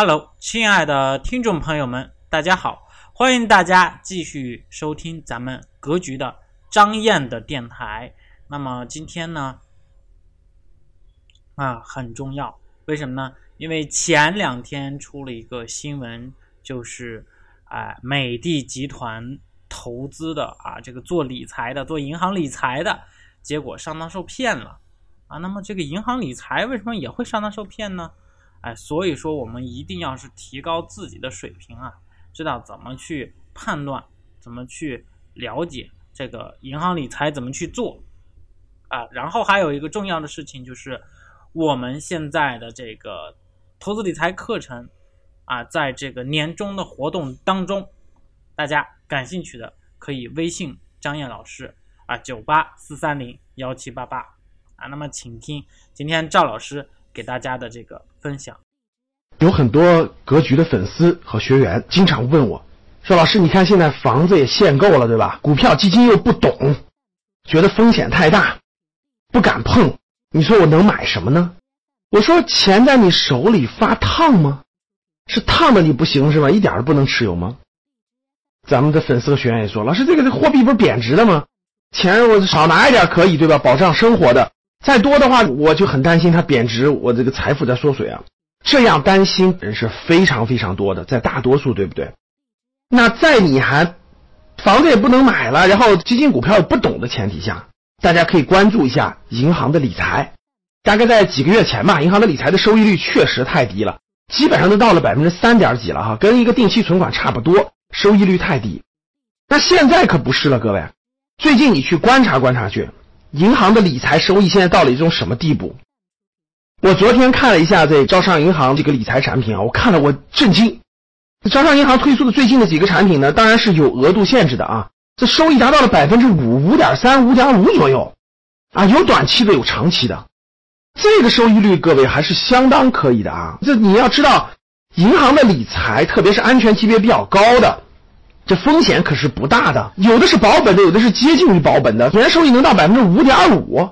Hello，亲爱的听众朋友们，大家好！欢迎大家继续收听咱们格局的张燕的电台。那么今天呢，啊很重要，为什么呢？因为前两天出了一个新闻，就是啊美的集团投资的啊这个做理财的、做银行理财的，结果上当受骗了啊。那么这个银行理财为什么也会上当受骗呢？哎，所以说我们一定要是提高自己的水平啊，知道怎么去判断，怎么去了解这个银行理财怎么去做啊。然后还有一个重要的事情就是，我们现在的这个投资理财课程啊，在这个年终的活动当中，大家感兴趣的可以微信张燕老师啊，九八四三零幺七八八啊。那么请听今天赵老师。给大家的这个分享，有很多格局的粉丝和学员经常问我，说：“老师，你看现在房子也限购了，对吧？股票基金又不懂，觉得风险太大，不敢碰。你说我能买什么呢？”我说：“钱在你手里发烫吗？是烫的你不行是吧？一点都不能持有吗？”咱们的粉丝和学员也说：“老师，这个这货币不是贬值的吗？钱我少拿一点可以对吧？保障生活的。”再多的话，我就很担心它贬值，我这个财富在缩水啊。这样担心人是非常非常多的，在大多数，对不对？那在你还房子也不能买了，然后基金股票也不懂的前提下，大家可以关注一下银行的理财。大概在几个月前吧，银行的理财的收益率确实太低了，基本上都到了百分之三点几了哈，跟一个定期存款差不多，收益率太低。那现在可不是了，各位，最近你去观察观察去。银行的理财收益现在到了一种什么地步？我昨天看了一下这招商银行这个理财产品啊，我看了我震惊。招商银行推出的最近的几个产品呢，当然是有额度限制的啊，这收益达到了百分之五、五点三、五点五左右，啊，有短期的，有长期的，这个收益率各位还是相当可以的啊。这你要知道，银行的理财，特别是安全级别比较高的。这风险可是不大的，有的是保本的，有的是接近于保本的，年收益能到百分之五点五。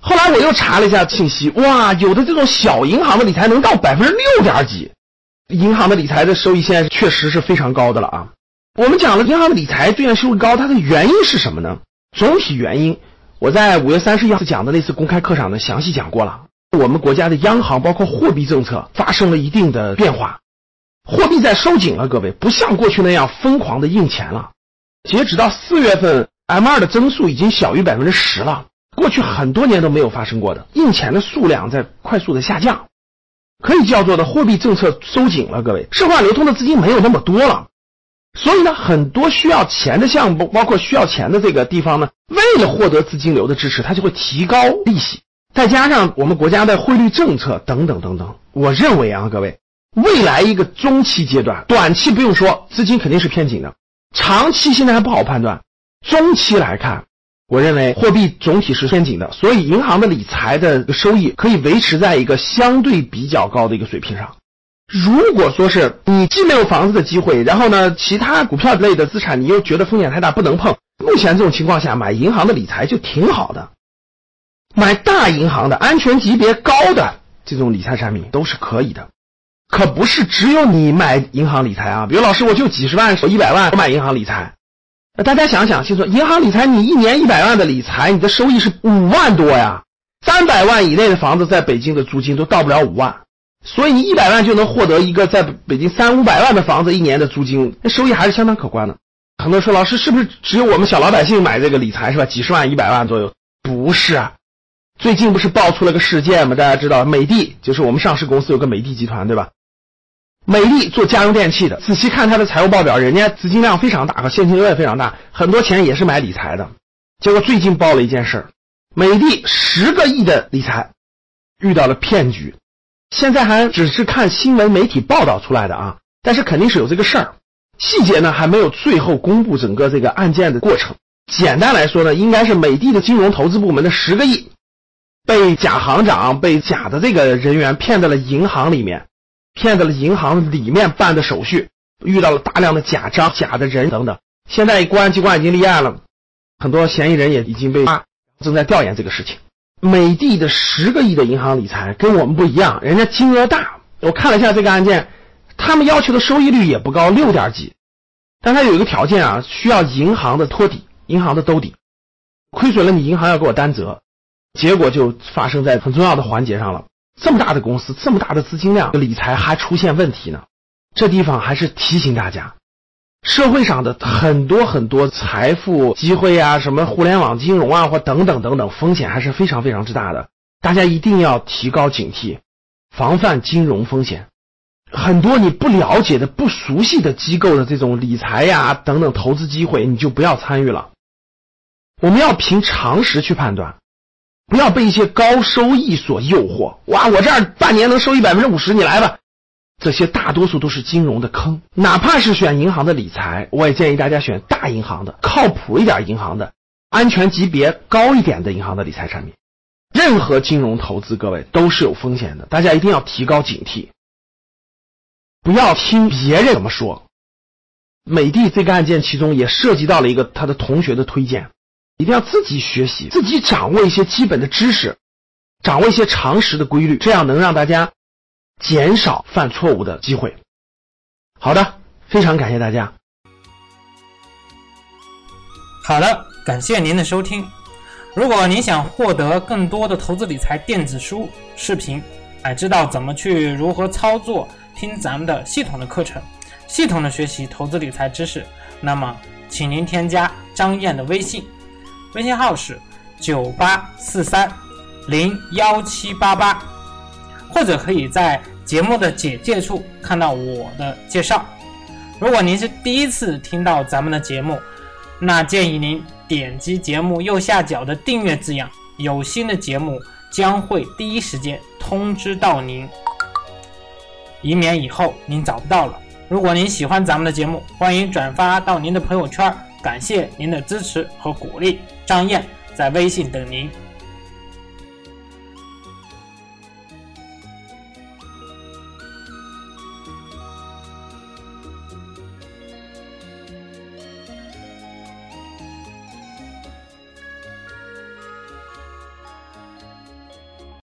后来我又查了一下信息，哇，有的这种小银行的理财能到百分之六点几，银行的理财的收益现在确实是非常高的了啊。我们讲了银行的理财最近收益高，它的原因是什么呢？总体原因，我在五月三十一号讲的那次公开课上呢详细讲过了。我们国家的央行包括货币政策发生了一定的变化。货币在收紧了，各位不像过去那样疯狂的印钱了。截止到四月份，M2 的增速已经小于百分之十了，过去很多年都没有发生过的。印钱的数量在快速的下降，可以叫做的货币政策收紧了，各位，社会流通的资金没有那么多了，所以呢，很多需要钱的项目，包括需要钱的这个地方呢，为了获得资金流的支持，它就会提高利息，再加上我们国家的汇率政策等等等等，我认为啊，各位。未来一个中期阶段，短期不用说，资金肯定是偏紧的。长期现在还不好判断，中期来看，我认为货币总体是偏紧的，所以银行的理财的收益可以维持在一个相对比较高的一个水平上。如果说是你既没有房子的机会，然后呢，其他股票类的资产你又觉得风险太大不能碰，目前这种情况下买银行的理财就挺好的，买大银行的安全级别高的这种理财产品都是可以的。可不是只有你买银行理财啊，比如老师我就几十万、我一百万我买银行理财，那大家想想清楚，银行理财你一年一百万的理财，你的收益是五万多呀，三百万以内的房子在北京的租金都到不了五万，所以你一百万就能获得一个在北京三五百万的房子一年的租金，那收益还是相当可观的。很多人说老师是不是只有我们小老百姓买这个理财是吧？几十万、一百万左右？不是啊，最近不是爆出了个事件吗？大家知道美的就是我们上市公司有个美的集团对吧？美的做家用电器的，仔细看它的财务报表，人家资金量非常大，和现金流也非常大，很多钱也是买理财的。结果最近爆了一件事儿，美的十个亿的理财遇到了骗局，现在还只是看新闻媒体报道出来的啊，但是肯定是有这个事儿，细节呢还没有最后公布整个这个案件的过程。简单来说呢，应该是美的的金融投资部门的十个亿被假行长、被假的这个人员骗到了银行里面。骗子了银行里面办的手续，遇到了大量的假章、假的人等等。现在公安机关已经立案了，很多嫌疑人也已经被抓，正在调研这个事情。美的的十个亿的银行理财跟我们不一样，人家金额大。我看了一下这个案件，他们要求的收益率也不高，六点几，但他有一个条件啊，需要银行的托底，银行的兜底，亏损了你银行要给我担责，结果就发生在很重要的环节上了。这么大的公司，这么大的资金量，理财还出现问题呢，这地方还是提醒大家。社会上的很多很多财富机会啊，什么互联网金融啊，或等等等等，风险还是非常非常之大的。大家一定要提高警惕，防范金融风险。很多你不了解的、不熟悉的机构的这种理财呀等等投资机会，你就不要参与了。我们要凭常识去判断，不要被一些高收益所诱惑。哇，我这儿半年能收益百分之五十，你来吧。这些大多数都是金融的坑，哪怕是选银行的理财，我也建议大家选大银行的、靠谱一点银行的、安全级别高一点的银行的理财产品。任何金融投资，各位都是有风险的，大家一定要提高警惕，不要听别人怎么说。美的这个案件其中也涉及到了一个他的同学的推荐，一定要自己学习，自己掌握一些基本的知识，掌握一些常识的规律，这样能让大家。减少犯错误的机会。好的，非常感谢大家。好的，感谢您的收听。如果您想获得更多的投资理财电子书、视频，哎，知道怎么去如何操作，听咱们的系统的课程，系统的学习投资理财知识，那么，请您添加张燕的微信，微信号是九八四三零幺七八八，或者可以在。节目的简介处看到我的介绍。如果您是第一次听到咱们的节目，那建议您点击节目右下角的订阅字样，有新的节目将会第一时间通知到您，以免以后您找不到了。如果您喜欢咱们的节目，欢迎转发到您的朋友圈。感谢您的支持和鼓励，张燕在微信等您。